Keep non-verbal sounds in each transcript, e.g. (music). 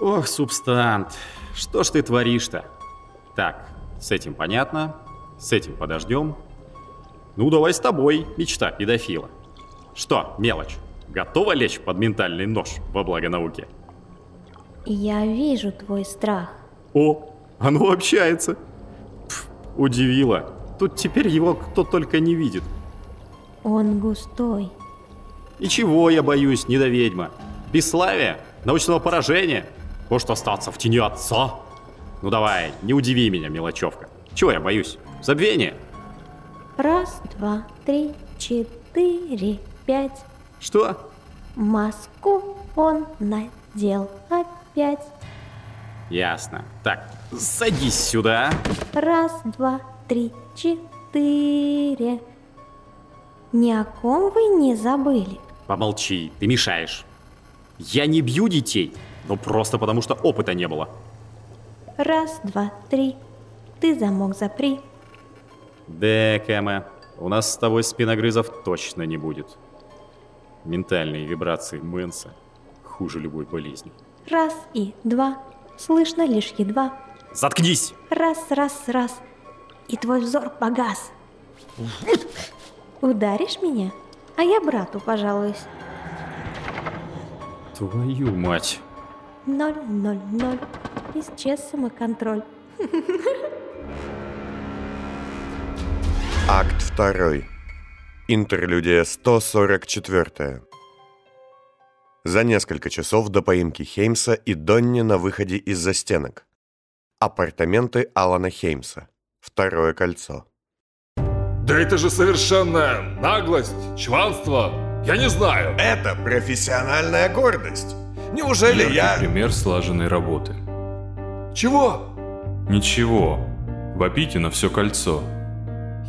Ох, субстант, что ж ты творишь-то? Так, с этим понятно, с этим подождем. Ну, давай с тобой, мечта педофила. Что, мелочь, готова лечь под ментальный нож во благо науки? Я вижу твой страх. О, оно общается. Пф, удивило. Тут теперь его кто только не видит. Он густой. И чего я боюсь, недоведьма? Бесславия? Научного поражения? Может остаться в тени отца? Ну давай, не удиви меня, мелочевка. Чего я боюсь? Забвение? Раз, два, три, четыре, пять. Что? Маску он надел опять. Ясно. Так, садись сюда. Раз, два, три, четыре. Ни о ком вы не забыли. Помолчи, ты мешаешь. Я не бью детей, но просто потому что опыта не было. Раз, два, три. Ты замок запри. Да, Кэма, у нас с тобой спиногрызов точно не будет. Ментальные вибрации Мэнса хуже любой болезни. Раз и два. Слышно лишь едва. Заткнись! Раз, раз, раз. И твой взор погас. Ударишь меня? А я брату пожалуюсь. Твою мать. Ноль, ноль, ноль. Исчез самоконтроль. Акт 2. Интерлюдия 144. За несколько часов до поимки Хеймса и Донни на выходе из застенок. Апартаменты Алана Хеймса. Второе кольцо. Да это же совершенная наглость, чванство. Я не знаю. Это профессиональная гордость. Неужели Яркий я... пример слаженной работы. Чего? Ничего. Вопите на все кольцо.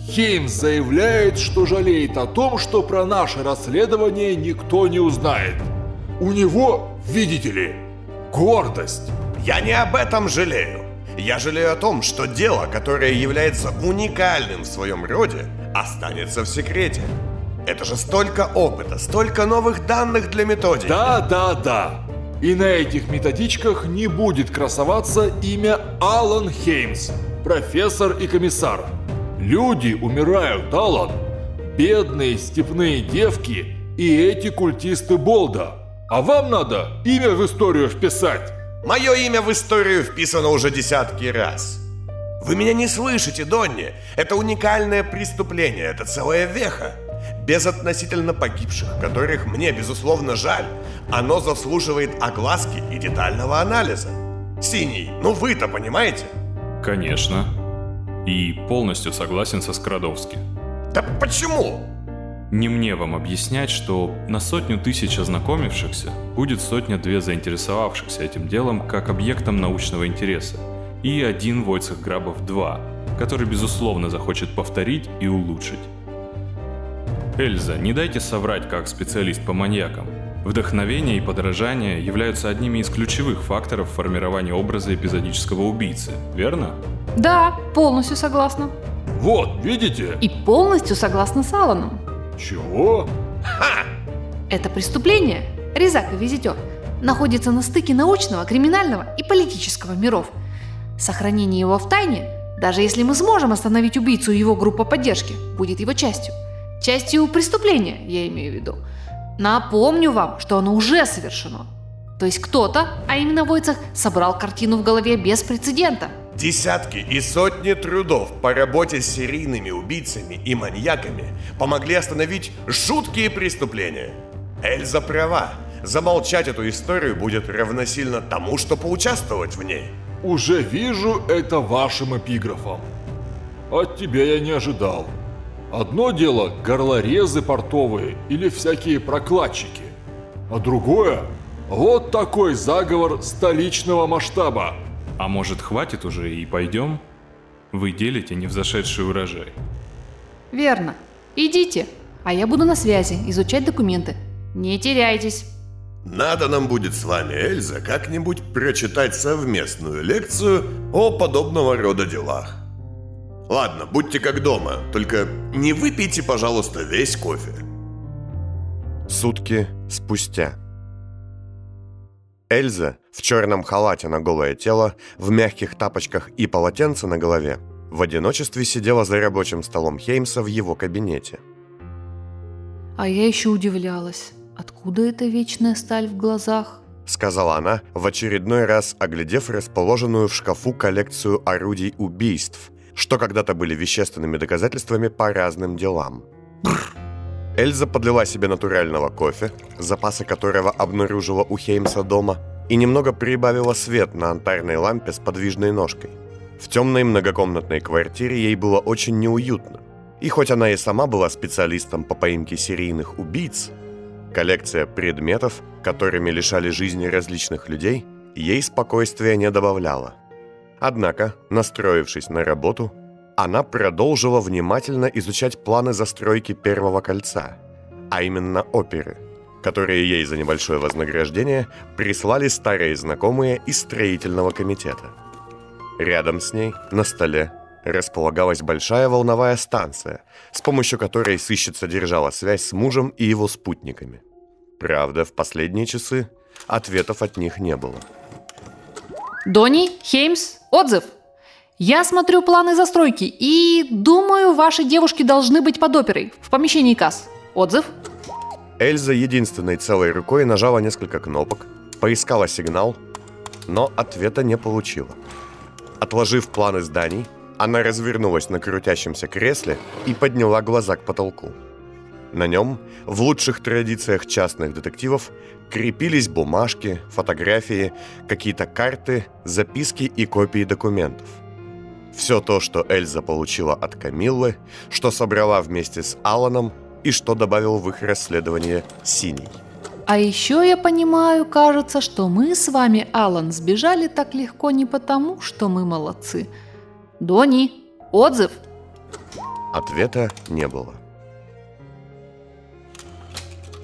Хеймс заявляет, что жалеет о том, что про наше расследование никто не узнает. У него, видите ли, гордость. Я не об этом жалею. Я жалею о том, что дело, которое является уникальным в своем роде, останется в секрете. Это же столько опыта, столько новых данных для методики. Да, да, да. И на этих методичках не будет красоваться имя Алан Хеймс, профессор и комиссар. Люди умирают, Алан. Бедные степные девки и эти культисты Болда. А вам надо имя в историю вписать. Мое имя в историю вписано уже десятки раз. Вы меня не слышите, Донни. Это уникальное преступление, это целая веха. Без относительно погибших, которых мне, безусловно, жаль, оно заслуживает огласки и детального анализа. Синий, ну вы-то понимаете? Конечно. И полностью согласен со Скрадовски. Да почему? Не мне вам объяснять, что на сотню тысяч ознакомившихся будет сотня-две заинтересовавшихся этим делом как объектом научного интереса. И один Войцех Грабов-2, который безусловно захочет повторить и улучшить. Эльза, не дайте соврать как специалист по маньякам. Вдохновение и подражание являются одними из ключевых факторов формирования образа эпизодического убийцы, верно? Да, полностью согласна. Вот, видите? И полностью согласна с Алланом. Чего? Это преступление, резак и визитер, находится на стыке научного, криминального и политического миров. Сохранение его в тайне, даже если мы сможем остановить убийцу и его группа поддержки, будет его частью. Частью преступления, я имею в виду. Напомню вам, что оно уже совершено. То есть кто-то, а именно Войцах, собрал картину в голове без прецедента. Десятки и сотни трудов по работе с серийными убийцами и маньяками помогли остановить жуткие преступления. Эльза права. Замолчать эту историю будет равносильно тому, что поучаствовать в ней. Уже вижу это вашим эпиграфом. От тебя я не ожидал. Одно дело горлорезы портовые или всякие прокладчики, а другое – вот такой заговор столичного масштаба. А может хватит уже и пойдем? Вы делите невзошедший урожай. Верно. Идите, а я буду на связи, изучать документы. Не теряйтесь. Надо нам будет с вами, Эльза, как-нибудь прочитать совместную лекцию о подобного рода делах. Ладно, будьте как дома, только не выпейте, пожалуйста, весь кофе. Сутки спустя. Эльза в черном халате на голое тело, в мягких тапочках и полотенце на голове в одиночестве сидела за рабочим столом Хеймса в его кабинете. А я еще удивлялась, откуда эта вечная сталь в глазах? Сказала она, в очередной раз оглядев расположенную в шкафу коллекцию орудий убийств, что когда-то были вещественными доказательствами по разным делам. Эльза подлила себе натурального кофе, запасы которого обнаружила у Хеймса дома, и немного прибавила свет на антарной лампе с подвижной ножкой. В темной многокомнатной квартире ей было очень неуютно. И хоть она и сама была специалистом по поимке серийных убийц, коллекция предметов, которыми лишали жизни различных людей, ей спокойствия не добавляла. Однако, настроившись на работу, она продолжила внимательно изучать планы застройки Первого кольца, а именно оперы, которые ей за небольшое вознаграждение прислали старые знакомые из строительного комитета. Рядом с ней, на столе, располагалась большая волновая станция, с помощью которой сыщица держала связь с мужем и его спутниками. Правда, в последние часы ответов от них не было. Донни, Хеймс, отзыв! Я смотрю планы застройки и думаю, ваши девушки должны быть под оперой в помещении касс. Отзыв? Эльза единственной целой рукой нажала несколько кнопок, поискала сигнал, но ответа не получила. Отложив планы зданий, она развернулась на крутящемся кресле и подняла глаза к потолку. На нем, в лучших традициях частных детективов, крепились бумажки, фотографии, какие-то карты, записки и копии документов – все то, что Эльза получила от Камиллы, что собрала вместе с Аланом и что добавил в их расследование Синий. А еще я понимаю, кажется, что мы с вами, Алан, сбежали так легко не потому, что мы молодцы. Дони, отзыв? Ответа не было.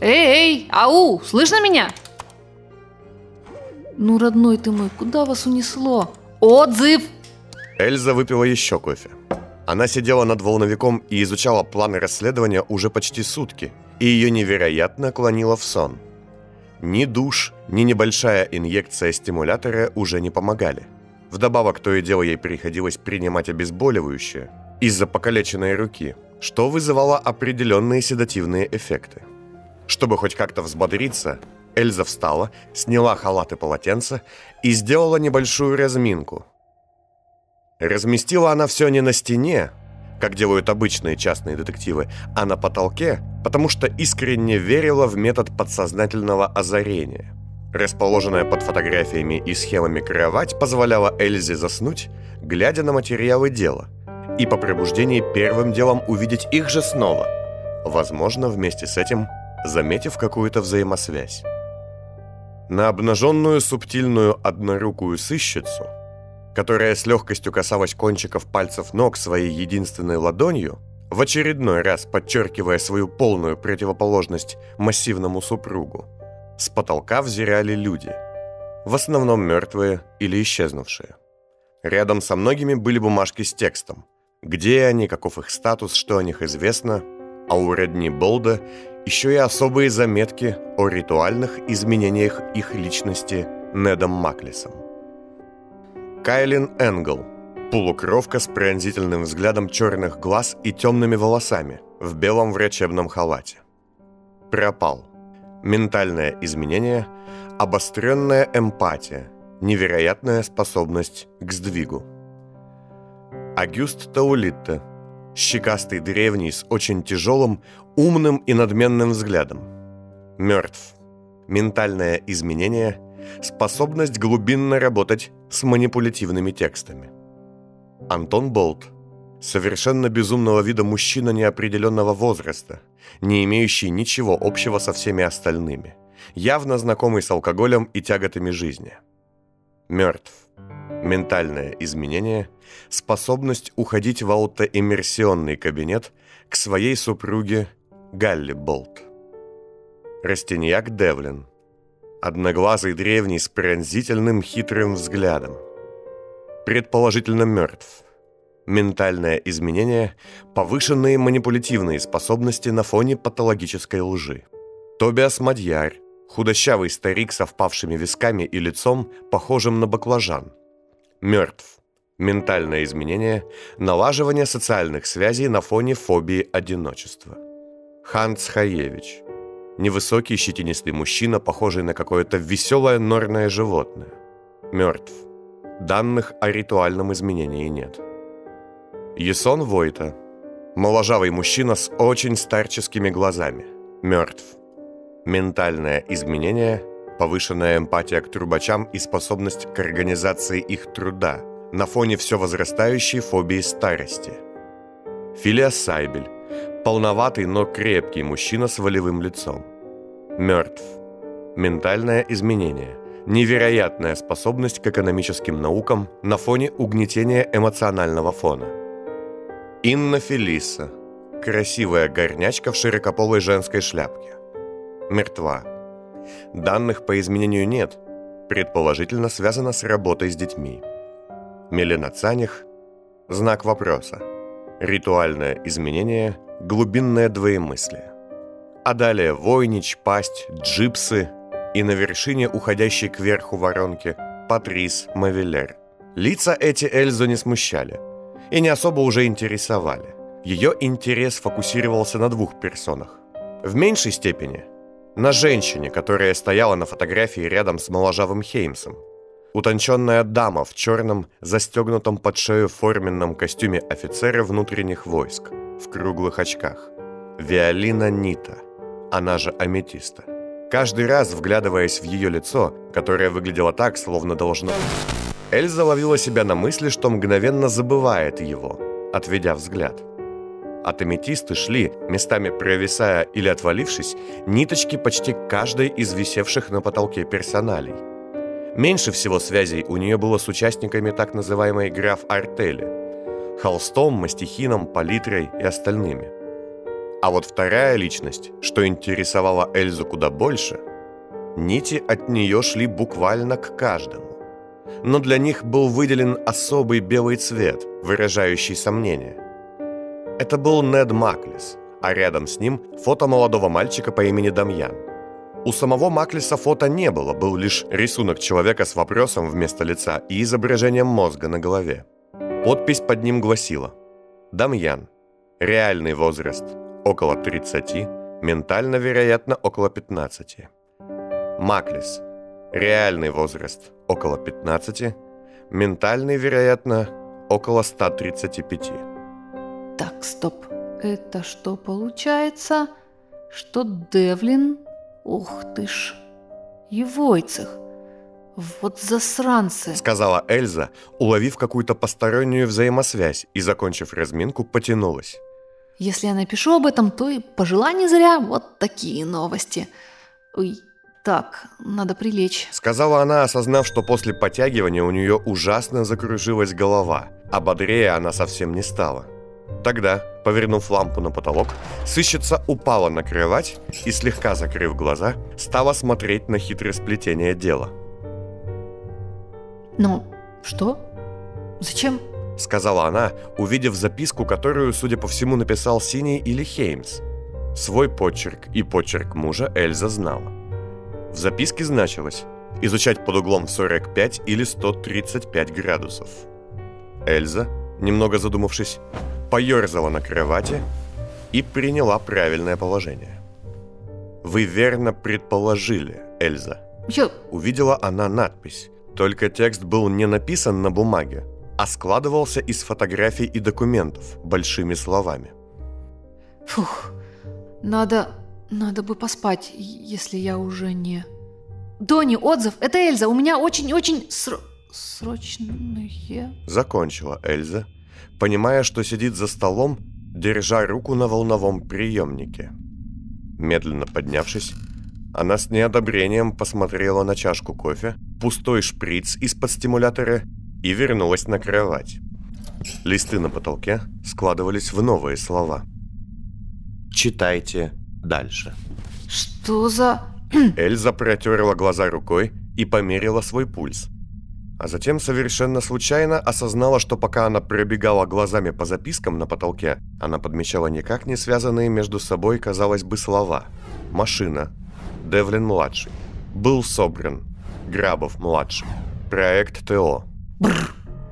Эй, эй, ау, слышно меня? Ну, родной ты мой, куда вас унесло? Отзыв! Эльза выпила еще кофе. Она сидела над волновиком и изучала планы расследования уже почти сутки, и ее невероятно клонило в сон. Ни душ, ни небольшая инъекция стимулятора уже не помогали. Вдобавок, то и дело ей приходилось принимать обезболивающее из-за покалеченной руки, что вызывало определенные седативные эффекты. Чтобы хоть как-то взбодриться, Эльза встала, сняла халат и полотенце и сделала небольшую разминку – Разместила она все не на стене, как делают обычные частные детективы, а на потолке, потому что искренне верила в метод подсознательного озарения. Расположенная под фотографиями и схемами кровать позволяла Эльзе заснуть, глядя на материалы дела, и по пробуждении первым делом увидеть их же снова, возможно, вместе с этим заметив какую-то взаимосвязь. На обнаженную субтильную однорукую сыщицу – которая с легкостью касалась кончиков пальцев ног своей единственной ладонью, в очередной раз подчеркивая свою полную противоположность массивному супругу, с потолка взирали люди, в основном мертвые или исчезнувшие. Рядом со многими были бумажки с текстом, где они, каков их статус, что о них известно, а у родни Болда еще и особые заметки о ритуальных изменениях их личности Недом Маклисом. Кайлин Энгл. Полукровка с пронзительным взглядом черных глаз и темными волосами в белом врачебном халате. Пропал. Ментальное изменение, обостренная эмпатия, невероятная способность к сдвигу. Агюст Таулитте. Щекастый древний с очень тяжелым, умным и надменным взглядом. Мертв. Ментальное изменение, способность глубинно работать с манипулятивными текстами. Антон Болт. Совершенно безумного вида мужчина неопределенного возраста, не имеющий ничего общего со всеми остальными, явно знакомый с алкоголем и тяготами жизни. Мертв. Ментальное изменение, способность уходить в аутоиммерсионный кабинет к своей супруге Галли Болт. Растиньяк Девлин – одноглазый древний с пронзительным хитрым взглядом. Предположительно мертв. Ментальное изменение, повышенные манипулятивные способности на фоне патологической лжи. Тобиас Мадьяр, Худощавый старик со впавшими висками и лицом, похожим на баклажан. Мертв. Ментальное изменение, налаживание социальных связей на фоне фобии одиночества. Ханц Хаевич. Невысокий щетинистый мужчина, похожий на какое-то веселое норное животное. Мертв. Данных о ритуальном изменении нет. Есон Войта. Моложавый мужчина с очень старческими глазами. Мертв. Ментальное изменение, повышенная эмпатия к трубачам и способность к организации их труда на фоне все возрастающей фобии старости. Филия Сайбель. Полноватый, но крепкий мужчина с волевым лицом. Мертв. Ментальное изменение. Невероятная способность к экономическим наукам на фоне угнетения эмоционального фона. Инна Фелиса. Красивая горнячка в широкополой женской шляпке. Мертва. Данных по изменению нет. Предположительно связано с работой с детьми. Мелена Цаних. Знак вопроса. Ритуальное изменение. Глубинное двоемыслие. А далее Войнич, Пасть, Джипсы и на вершине уходящей кверху воронки Патрис Мавеллер. Лица эти Эльзу не смущали и не особо уже интересовали. Ее интерес фокусировался на двух персонах. В меньшей степени на женщине, которая стояла на фотографии рядом с моложавым Хеймсом. Утонченная дама в черном, застегнутом под шею форменном костюме офицера внутренних войск, в круглых очках. Виолина Нита, она же Аметиста. Каждый раз, вглядываясь в ее лицо, которое выглядело так, словно должно... Эльза ловила себя на мысли, что мгновенно забывает его, отведя взгляд. От шли, местами провисая или отвалившись, ниточки почти каждой из висевших на потолке персоналей. Меньше всего связей у нее было с участниками так называемой граф Артели – холстом, мастихином, палитрой и остальными – а вот вторая личность, что интересовала Эльзу куда больше, нити от нее шли буквально к каждому. Но для них был выделен особый белый цвет, выражающий сомнение. Это был Нед Маклис, а рядом с ним фото молодого мальчика по имени Дамьян. У самого Маклиса фото не было, был лишь рисунок человека с вопросом вместо лица и изображением мозга на голове. Подпись под ним гласила «Дамьян. Реальный возраст около 30, ментально, вероятно, около 15. Маклис. Реальный возраст около 15, ментальный, вероятно, около 135. Так, стоп. Это что получается? Что Девлин? Ух ты ж. И Войцех. Вот засранцы. Сказала Эльза, уловив какую-то постороннюю взаимосвязь и, закончив разминку, потянулась. Если я напишу об этом, то и пожила не зря. Вот такие новости. Ой, так, надо прилечь. Сказала она, осознав, что после подтягивания у нее ужасно закружилась голова, а бодрее она совсем не стала. Тогда, повернув лампу на потолок, сыщица упала на кровать и, слегка закрыв глаза, стала смотреть на хитросплетение дела. Ну, что? Зачем — сказала она, увидев записку, которую, судя по всему, написал Синий или Хеймс. Свой почерк и почерк мужа Эльза знала. В записке значилось «изучать под углом 45 или 135 градусов». Эльза, немного задумавшись, поерзала на кровати и приняла правильное положение. «Вы верно предположили, Эльза». Я... Увидела она надпись, только текст был не написан на бумаге, а складывался из фотографий и документов большими словами. Фух, надо... надо бы поспать, если я уже не... Дони, отзыв, это Эльза, у меня очень-очень сро... срочные... Закончила Эльза, понимая, что сидит за столом, держа руку на волновом приемнике. Медленно поднявшись, она с неодобрением посмотрела на чашку кофе, пустой шприц из-под стимулятора и вернулась на кровать. Листы на потолке складывались в новые слова. «Читайте дальше». Что за... (clears throat) Эльза протерла глаза рукой и померила свой пульс. А затем совершенно случайно осознала, что пока она пробегала глазами по запискам на потолке, она подмечала никак не связанные между собой, казалось бы, слова. Машина, Девлин-младший. Был собран Грабов-младший. Проект ТО.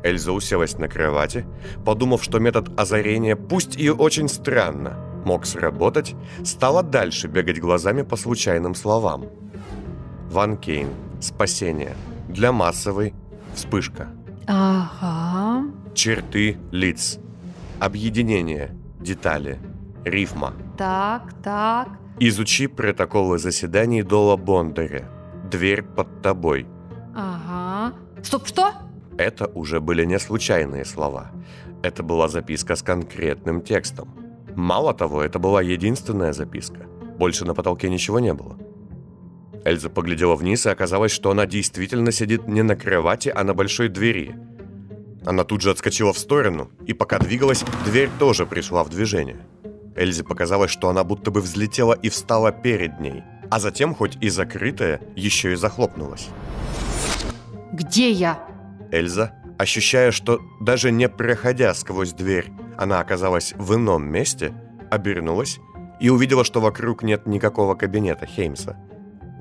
Эльза уселась на кровати, подумав, что метод озарения, пусть и очень странно, мог сработать, стала дальше бегать глазами по случайным словам. Ван Кейн. Спасение. Для массовой. Вспышка. Ага. Черты лиц. Объединение. Детали. Рифма. Так, так. Изучи протоколы заседаний Дола Бондаря. Дверь под тобой. Ага. Стоп, что? Это уже были не случайные слова. Это была записка с конкретным текстом. Мало того, это была единственная записка. Больше на потолке ничего не было. Эльза поглядела вниз, и оказалось, что она действительно сидит не на кровати, а на большой двери. Она тут же отскочила в сторону, и пока двигалась, дверь тоже пришла в движение. Эльзе показалось, что она будто бы взлетела и встала перед ней, а затем, хоть и закрытая, еще и захлопнулась. Где я? Эльза, ощущая, что даже не проходя сквозь дверь, она оказалась в ином месте, обернулась и увидела, что вокруг нет никакого кабинета Хеймса.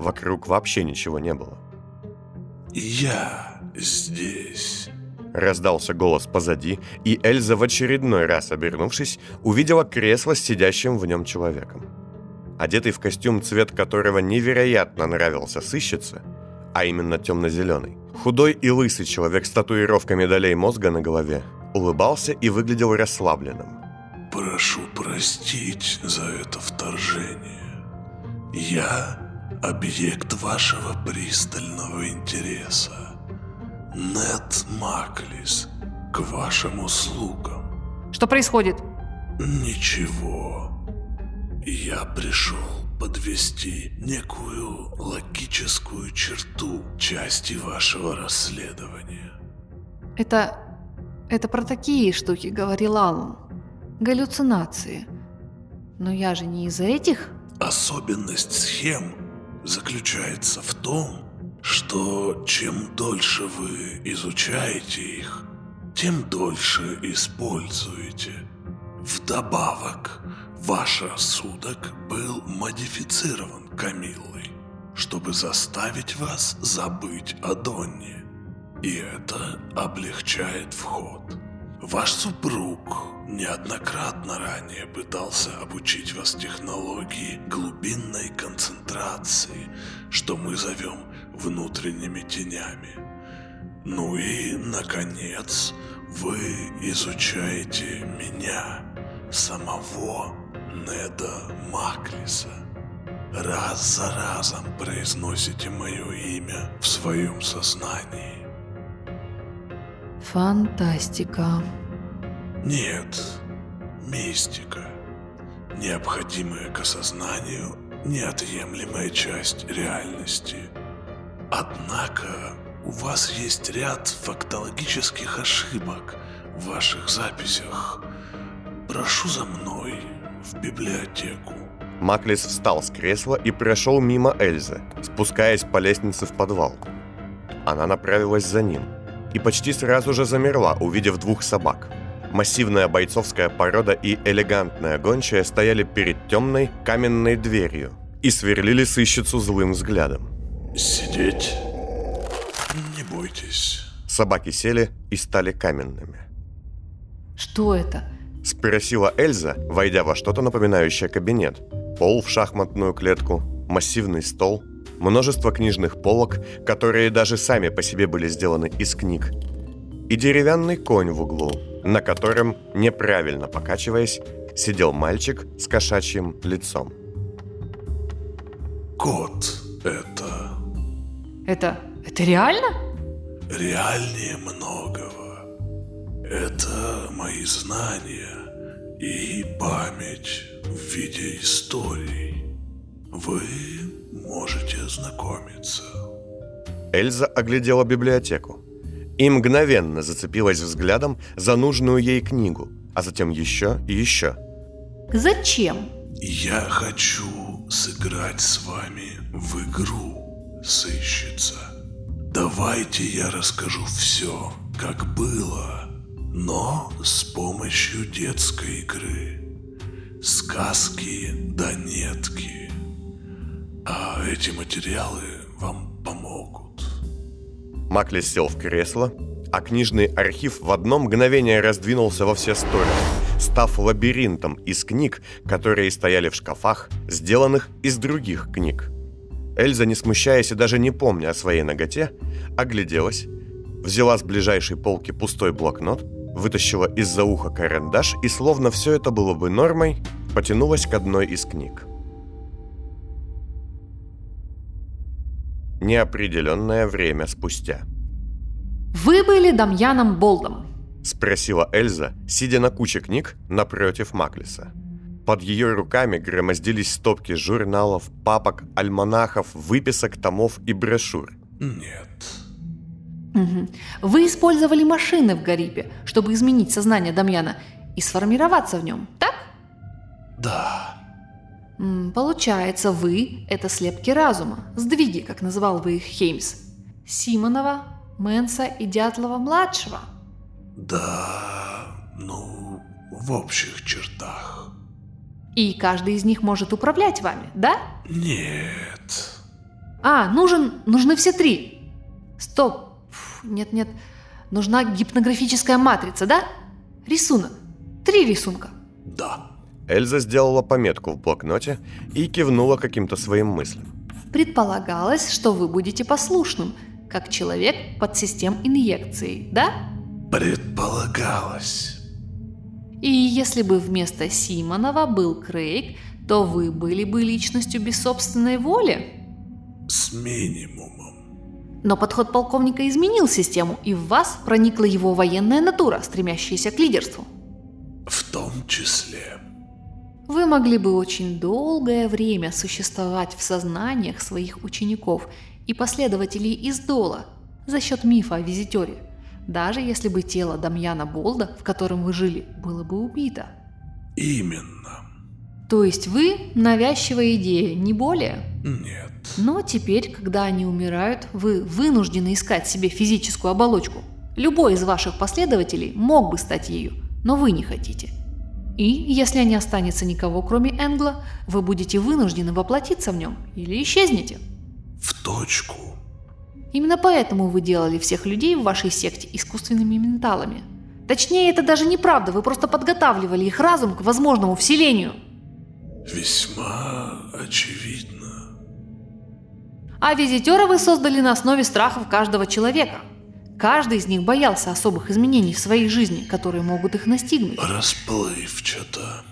Вокруг вообще ничего не было. «Я здесь». Раздался голос позади, и Эльза в очередной раз обернувшись, увидела кресло с сидящим в нем человеком. Одетый в костюм, цвет которого невероятно нравился сыщице, а именно темно-зеленый. Худой и лысый человек с татуировками долей мозга на голове улыбался и выглядел расслабленным. «Прошу простить за это вторжение. Я объект вашего пристального интереса. Нет Маклис, к вашим услугам. Что происходит? Ничего. Я пришел подвести некую логическую черту части вашего расследования. Это... Это про такие штуки, говорил Аллан. Галлюцинации. Но я же не из этих. Особенность схем заключается в том, что чем дольше вы изучаете их, тем дольше используете. Вдобавок, ваш рассудок был модифицирован Камиллой, чтобы заставить вас забыть о Донне. И это облегчает вход. Ваш супруг неоднократно ранее пытался обучить вас технологии глубинной концентрации, что мы зовем внутренними тенями. Ну и, наконец, вы изучаете меня, самого Неда Маклиса. Раз за разом произносите мое имя в своем сознании. Фантастика. Нет, мистика. Необходимая к осознанию неотъемлемая часть реальности. Однако у вас есть ряд фактологических ошибок в ваших записях. Прошу за мной в библиотеку. Маклис встал с кресла и прошел мимо Эльзы, спускаясь по лестнице в подвал. Она направилась за ним и почти сразу же замерла, увидев двух собак. Массивная бойцовская порода и элегантная гончая стояли перед темной каменной дверью и сверлили сыщицу злым взглядом. Сидеть? Не бойтесь. Собаки сели и стали каменными. Что это? Спросила Эльза, войдя во что-то напоминающее кабинет. Пол в шахматную клетку, массивный стол, множество книжных полок, которые даже сами по себе были сделаны из книг, и деревянный конь в углу, на котором, неправильно покачиваясь, сидел мальчик с кошачьим лицом. Кот это Это... Это реально? реальнее многого. Это мои знания и память в виде историй. Вы можете ознакомиться. Эльза оглядела библиотеку и мгновенно зацепилась взглядом за нужную ей книгу, а затем еще и еще. Зачем? Я хочу сыграть с вами в игру, сыщица. Давайте я расскажу все, как было, но с помощью детской игры. Сказки да нетки. А эти материалы вам помогут. Маклис сел в кресло, а книжный архив в одно мгновение раздвинулся во все стороны, став лабиринтом из книг, которые стояли в шкафах, сделанных из других книг. Эльза, не смущаясь и даже не помня о своей ноготе, огляделась, взяла с ближайшей полки пустой блокнот, вытащила из-за уха карандаш и, словно все это было бы нормой, потянулась к одной из книг. Неопределенное время спустя. Вы были Дамьяном Болдом. Спросила Эльза, сидя на куче книг напротив Маклиса. Под ее руками громоздились стопки журналов, папок, альманахов, выписок, томов и брошюр. Нет. Вы использовали машины в Гарипе, чтобы изменить сознание Дамьяна и сформироваться в нем, так? Да. Получается, вы – это слепки разума, сдвиги, как называл вы их Хеймс. Симонова, Мэнса и Дятлова-младшего. Да. Ну, в общих чертах. И каждый из них может управлять вами, да? Нет. А, нужен, нужны все три. Стоп. Нет-нет. Нужна гипнографическая матрица, да? Рисунок. Три рисунка. Да. Эльза сделала пометку в блокноте и кивнула каким-то своим мыслям. Предполагалось, что вы будете послушным, как человек под систем инъекции, да? Предполагалось. И если бы вместо Симонова был Крейг, то вы были бы личностью без собственной воли. С минимумом. Но подход полковника изменил систему, и в вас проникла его военная натура, стремящаяся к лидерству. В том числе. Вы могли бы очень долгое время существовать в сознаниях своих учеников и последователей из Дола за счет мифа о визитере, даже если бы тело Дамьяна Болда, в котором вы жили, было бы убито. Именно. То есть вы – навязчивая идея, не более. Нет. Но теперь, когда они умирают, вы вынуждены искать себе физическую оболочку. Любой из ваших последователей мог бы стать ею, но вы не хотите. И, если не останется никого, кроме Энгла, вы будете вынуждены воплотиться в нем или исчезнете. В точку. Именно поэтому вы делали всех людей в вашей секте искусственными менталами. Точнее, это даже неправда, вы просто подготавливали их разум к возможному вселению. Весьма очевидно. А визитера вы создали на основе страхов каждого человека. Каждый из них боялся особых изменений в своей жизни, которые могут их настигнуть. Расплывчато.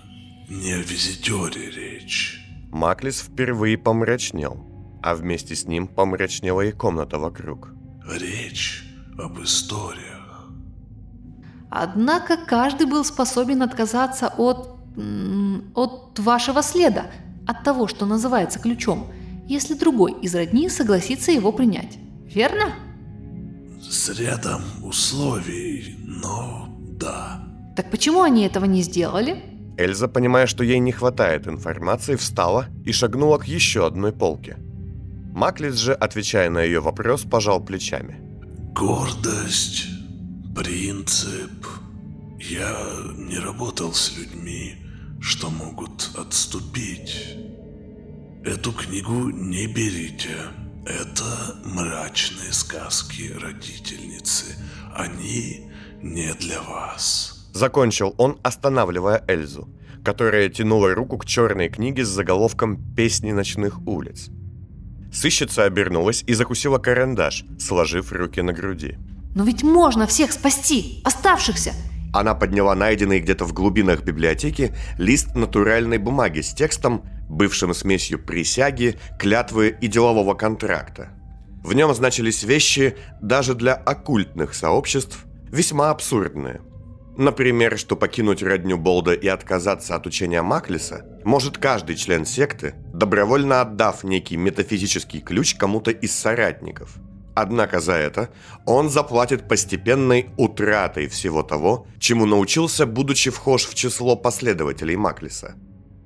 Не о визитере речь. Маклис впервые помрачнел, а вместе с ним помрачнела и комната вокруг. Речь об историях. Однако каждый был способен отказаться от... от вашего следа, от того, что называется ключом, если другой из родни согласится его принять. Верно? С рядом условий, но да. Так почему они этого не сделали? Эльза, понимая, что ей не хватает информации, встала и шагнула к еще одной полке. Маклис же, отвечая на ее вопрос, пожал плечами. Гордость, принцип. Я не работал с людьми, что могут отступить. Эту книгу не берите. Это мрачные сказки родительницы. Они не для вас. Закончил он, останавливая Эльзу, которая тянула руку к черной книге с заголовком «Песни ночных улиц». Сыщица обернулась и закусила карандаш, сложив руки на груди. Но ведь можно всех спасти, оставшихся. Она подняла найденный где-то в глубинах библиотеки лист натуральной бумаги с текстом, бывшим смесью присяги, клятвы и делового контракта. В нем значились вещи даже для оккультных сообществ весьма абсурдные. Например, что покинуть родню Болда и отказаться от учения Маклиса может каждый член секты, добровольно отдав некий метафизический ключ кому-то из соратников. Однако за это он заплатит постепенной утратой всего того, чему научился, будучи вхож в число последователей Маклиса.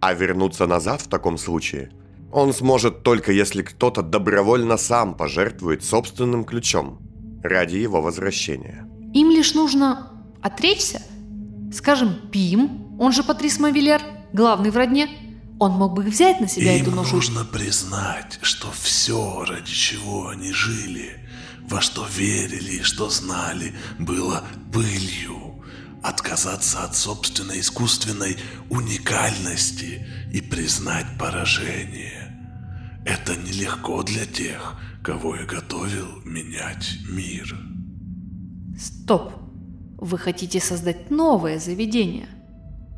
А вернуться назад в таком случае он сможет только если кто-то добровольно сам пожертвует собственным ключом ради его возвращения. Им лишь нужно отречься. Скажем, Пим, он же Патрис Мавилер, главный в родне, Он мог бы взять на себя Им эту ношу. нужно признать, что все, ради чего они жили, во что верили и что знали, было пылью. Отказаться от собственной искусственной уникальности и признать поражение. Это нелегко для тех, кого я готовил менять мир. Стоп. Вы хотите создать новое заведение.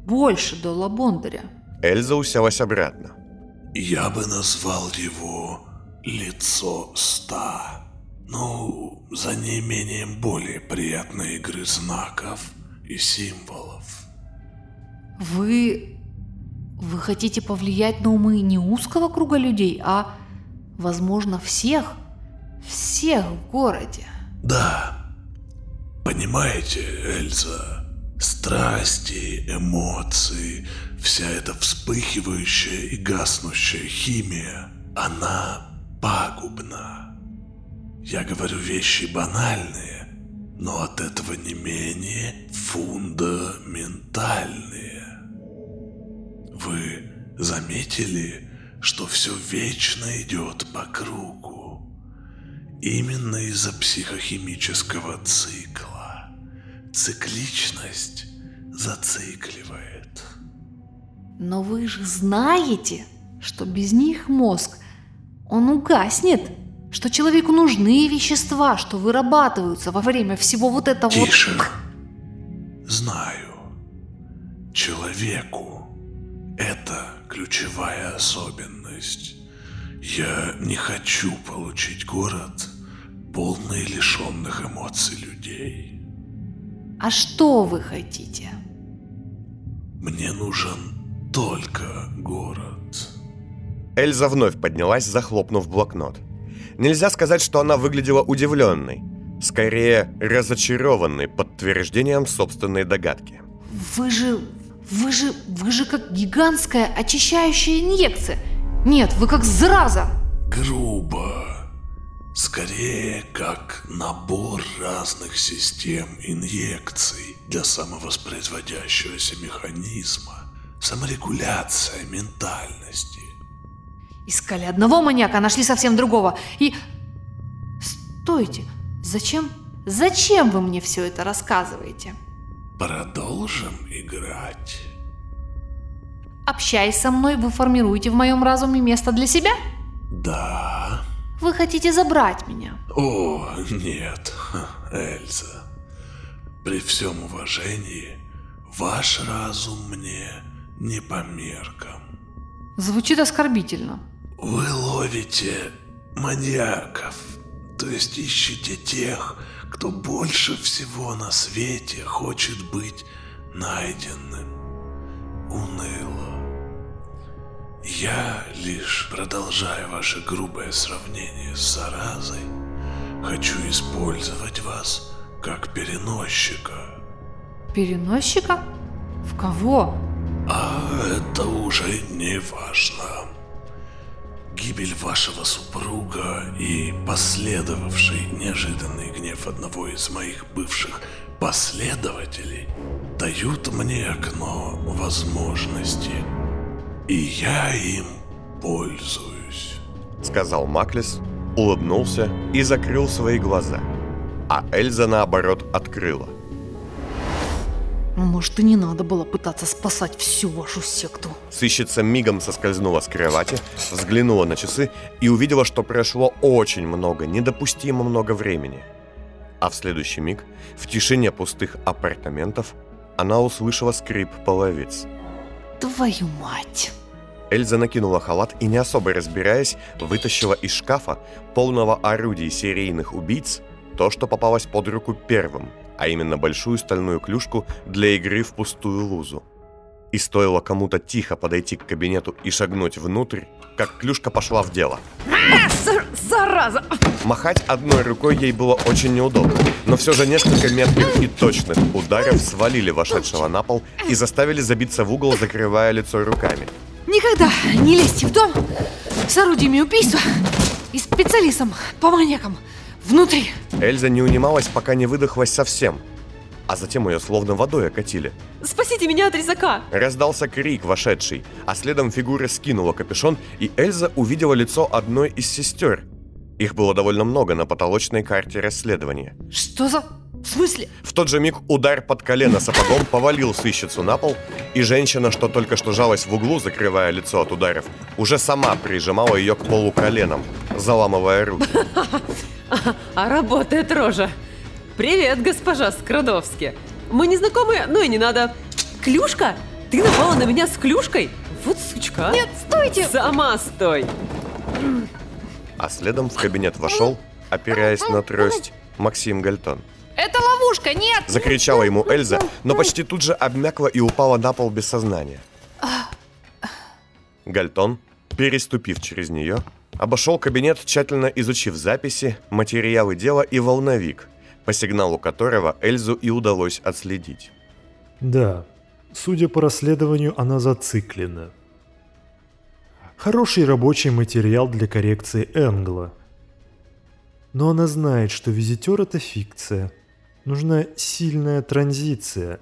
Больше Дола Бондаря. Эльза уселась обратно. Я бы назвал его «Лицо ста». Ну, за неимением более приятной игры знаков и символов. Вы... Вы хотите повлиять на умы не узкого круга людей, а, возможно, всех? Всех в городе. Да, понимаете, Эльза, страсти, эмоции, вся эта вспыхивающая и гаснущая химия, она пагубна. Я говорю вещи банальные, но от этого не менее фундаментальные. Вы заметили, что все вечно идет по кругу? Именно из-за психохимического цикла. Цикличность зацикливает. Но вы же знаете, что без них мозг, он угаснет. Что человеку нужны вещества, что вырабатываются во время всего вот этого вот- Тише. Знаю. Человеку. Это ключевая особенность. Я не хочу получить город, полный лишенных эмоций людей. А что вы хотите? Мне нужен только город. Эльза вновь поднялась, захлопнув блокнот. Нельзя сказать, что она выглядела удивленной. Скорее, разочарованной подтверждением собственной догадки. Вы же... Вы же... Вы же как гигантская очищающая инъекция. Нет, вы как зараза. Грубо. Скорее, как набор разных систем инъекций для самовоспроизводящегося механизма. Саморегуляция ментальности. Искали одного маньяка, а нашли совсем другого. И... Стойте, зачем... Зачем вы мне все это рассказываете? Продолжим играть. Общаясь со мной, вы формируете в моем разуме место для себя? Да. Вы хотите забрать меня? О, нет, (laughs) Эльза. При всем уважении, ваш разум мне не по меркам. Звучит оскорбительно. Вы ловите маньяков, то есть ищете тех, кто больше всего на свете хочет быть найденным. Уныло. Я лишь, продолжая ваше грубое сравнение с заразой, хочу использовать вас как переносчика. Переносчика? В кого? А это уже не важно. Гибель вашего супруга и последовавший неожиданный гнев одного из моих бывших последователей дают мне окно возможности. И я им пользуюсь. Сказал Маклис, улыбнулся и закрыл свои глаза. А Эльза, наоборот, открыла. Ну, Может, и не надо было пытаться спасать всю вашу секту. Сыщица мигом соскользнула с кровати, взглянула на часы и увидела, что прошло очень много, недопустимо много времени. А в следующий миг, в тишине пустых апартаментов, она услышала скрип половиц. Твою мать. Эльза накинула халат и, не особо разбираясь, вытащила из шкафа, полного орудий серийных убийц, то, что попалось под руку первым, а именно большую стальную клюшку для игры в пустую лузу. И стоило кому-то тихо подойти к кабинету и шагнуть внутрь, как клюшка пошла в дело. Зараза! Махать одной рукой ей было очень неудобно, но все же несколько метких и точных ударов свалили вошедшего на пол и заставили забиться в угол, закрывая лицо руками. Никогда не лезьте в дом с орудиями убийства и специалистом по маньякам внутри. Эльза не унималась, пока не выдохлась совсем. а затем ее словно водой окатили. Спасите меня от резака! Раздался крик вошедший, а следом фигура скинула капюшон, и Эльза увидела лицо одной из сестер. Их было довольно много на потолочной карте расследования. Что за... В смысле? В тот же миг удар под колено сапогом повалил сыщицу на пол, и женщина, что только что жалась в углу, закрывая лицо от ударов, уже сама прижимала ее к полу коленом, заламывая руки. (laughs) А работает рожа. Привет, госпожа Скрадовски. Мы не знакомы, ну и не надо. Клюшка? Ты напала на меня с клюшкой? Вот сучка. а. Нет, стойте! Сама стой. А следом в кабинет вошел, опираясь на трость, Максим Гальтон. Это ловушка, нет! Закричала ему Эльза, но почти тут же обмякла и упала на пол без сознания. Гальтон, переступив через нее, обошел кабинет, тщательно изучив записи, материалы дела и волновик, по сигналу которого Эльзу и удалось отследить. Да, судя по расследованию, она зациклена. Хороший рабочий материал для коррекции Энгла. Но она знает, что визитер – это фикция. Нужна сильная транзиция,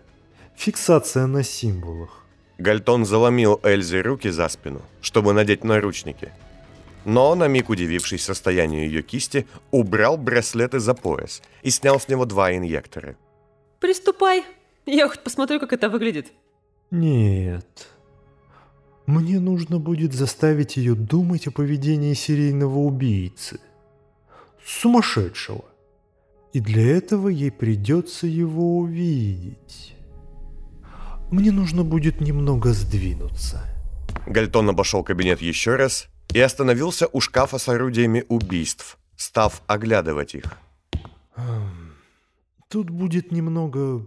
фиксация на символах. Гальтон заломил Эльзе руки за спину, чтобы надеть наручники. Но, на миг удивившись состоянию ее кисти, убрал браслеты за пояс и снял с него два инъектора. Приступай. Я хоть посмотрю, как это выглядит. Нет. Мне нужно будет заставить ее думать о поведении серийного убийцы. Сумасшедшего. И для этого ей придется его увидеть. Мне нужно будет немного сдвинуться. Гальтон обошел кабинет еще раз и остановился у шкафа с орудиями убийств, став оглядывать их. Ам, Тут будет немного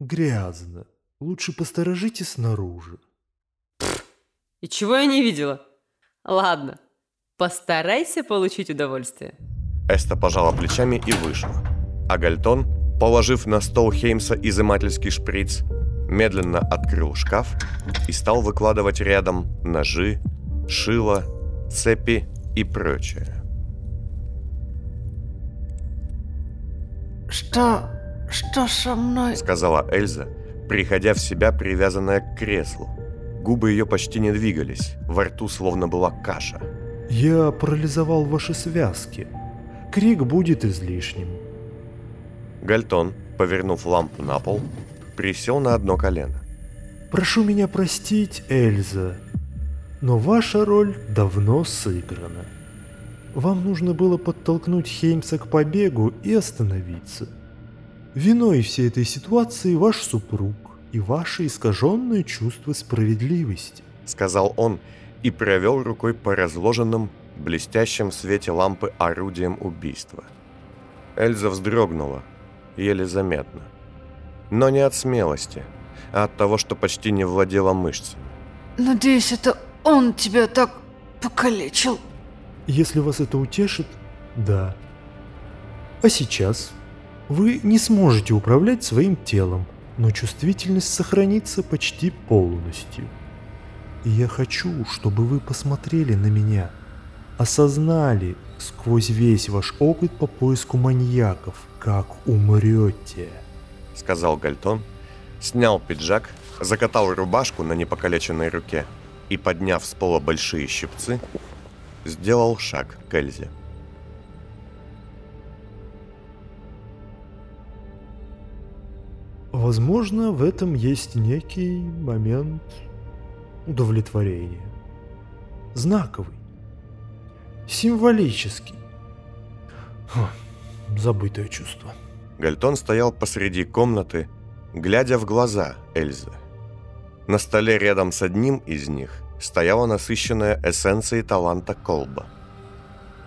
грязно. Лучше посторожите снаружи. И чего я не видела? Ладно, постарайся получить удовольствие. Эста пожала плечами и вышла. А Гальтон, положив на стол Хеймса изымательский шприц, медленно открыл шкаф и стал выкладывать рядом ножи, шило, цепи и прочее. Что... что со мной? Сказала Эльза, приходя в себя, привязанная к креслу. Губы ее почти не двигались, во рту словно была каша. Я парализовал ваши связки. Крик будет излишним. Гальтон, повернув лампу на пол, присел на одно колено. Прошу меня простить, Эльза, но ваша роль давно сыграна. Вам нужно было подтолкнуть Хеймса к побегу и остановиться. Виной всей этой ситуации ваш супруг и ваше искаженное чувство справедливости. сказал он и провел рукой по разложенным, блестящим в свете лампы орудиям убийства. Эльза вздрогнула, еле заметно. Но не от смелости, а от того, что почти не владела мышцами. Надеюсь, это он тебя так покалечил. Если вас это утешит, да. А сейчас вы не сможете управлять своим телом, но чувствительность сохранится почти полностью. И я хочу, чтобы вы посмотрели на меня, осознали сквозь весь ваш опыт по поиску маньяков, как умрете. Сказал Гальтон, снял пиджак, закатал рубашку на непокалеченной руке и, подняв с пола большие щипцы, сделал шаг к Эльзе. Возможно, в этом есть некий момент удовлетворения. Знаковый. Символический. Хм, забытое чувство. Гальтон стоял посреди комнаты, глядя в глаза Эльзы. На столе рядом с одним из них стояла насыщенная эссенцией таланта колба.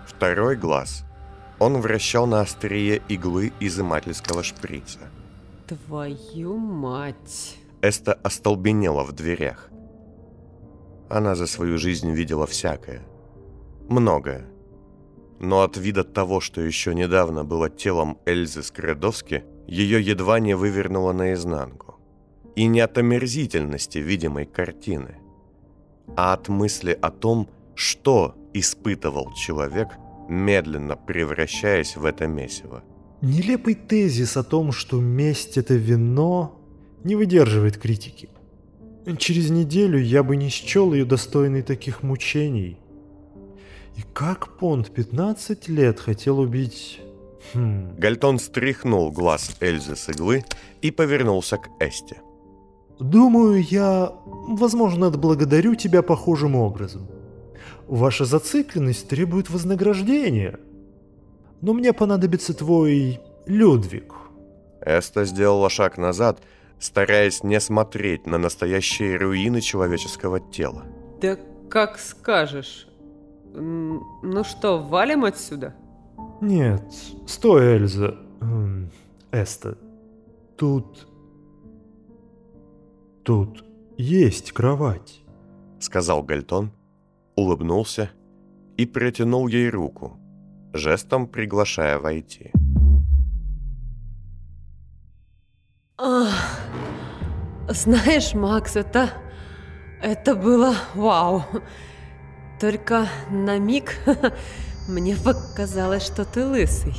Второй глаз он вращал на острие иглы изымательского шприца. Твою мать. Эста остолбенела в дверях. Она за свою жизнь видела всякое. Многое. Но от вида того, что еще недавно было телом Эльзы Скрадовски, ее едва не вывернуло наизнанку. И не от омерзительности видимой картины, а от мысли о том, что испытывал человек, медленно превращаясь в это месиво. Нелепый тезис о том, что месть — это вино, не выдерживает критики. Через неделю я бы не счел ее достойной таких мучений. И как Понт 15 лет хотел убить... Хм, Гальтон стряхнул глаз Эльзы с иглы и повернулся к Эсте. Думаю, я, возможно, отблагодарю тебя похожим образом. Ваша зацикленность требует вознаграждения. Но мне понадобится твой Людвиг. Эста сделала шаг назад, стараясь не смотреть на настоящие руины человеческого тела. Да как скажешь. Ну что, валим отсюда? Нет, стой, Эльза. Эм, Эста. Тут... Тут есть кровать. Сказал Гальтон, улыбнулся и протянул ей руку, жестом приглашая войти. Ах, знаешь, Макс, это... Это было вау. Только на миг (laughs) мне показалось, что ты лысый.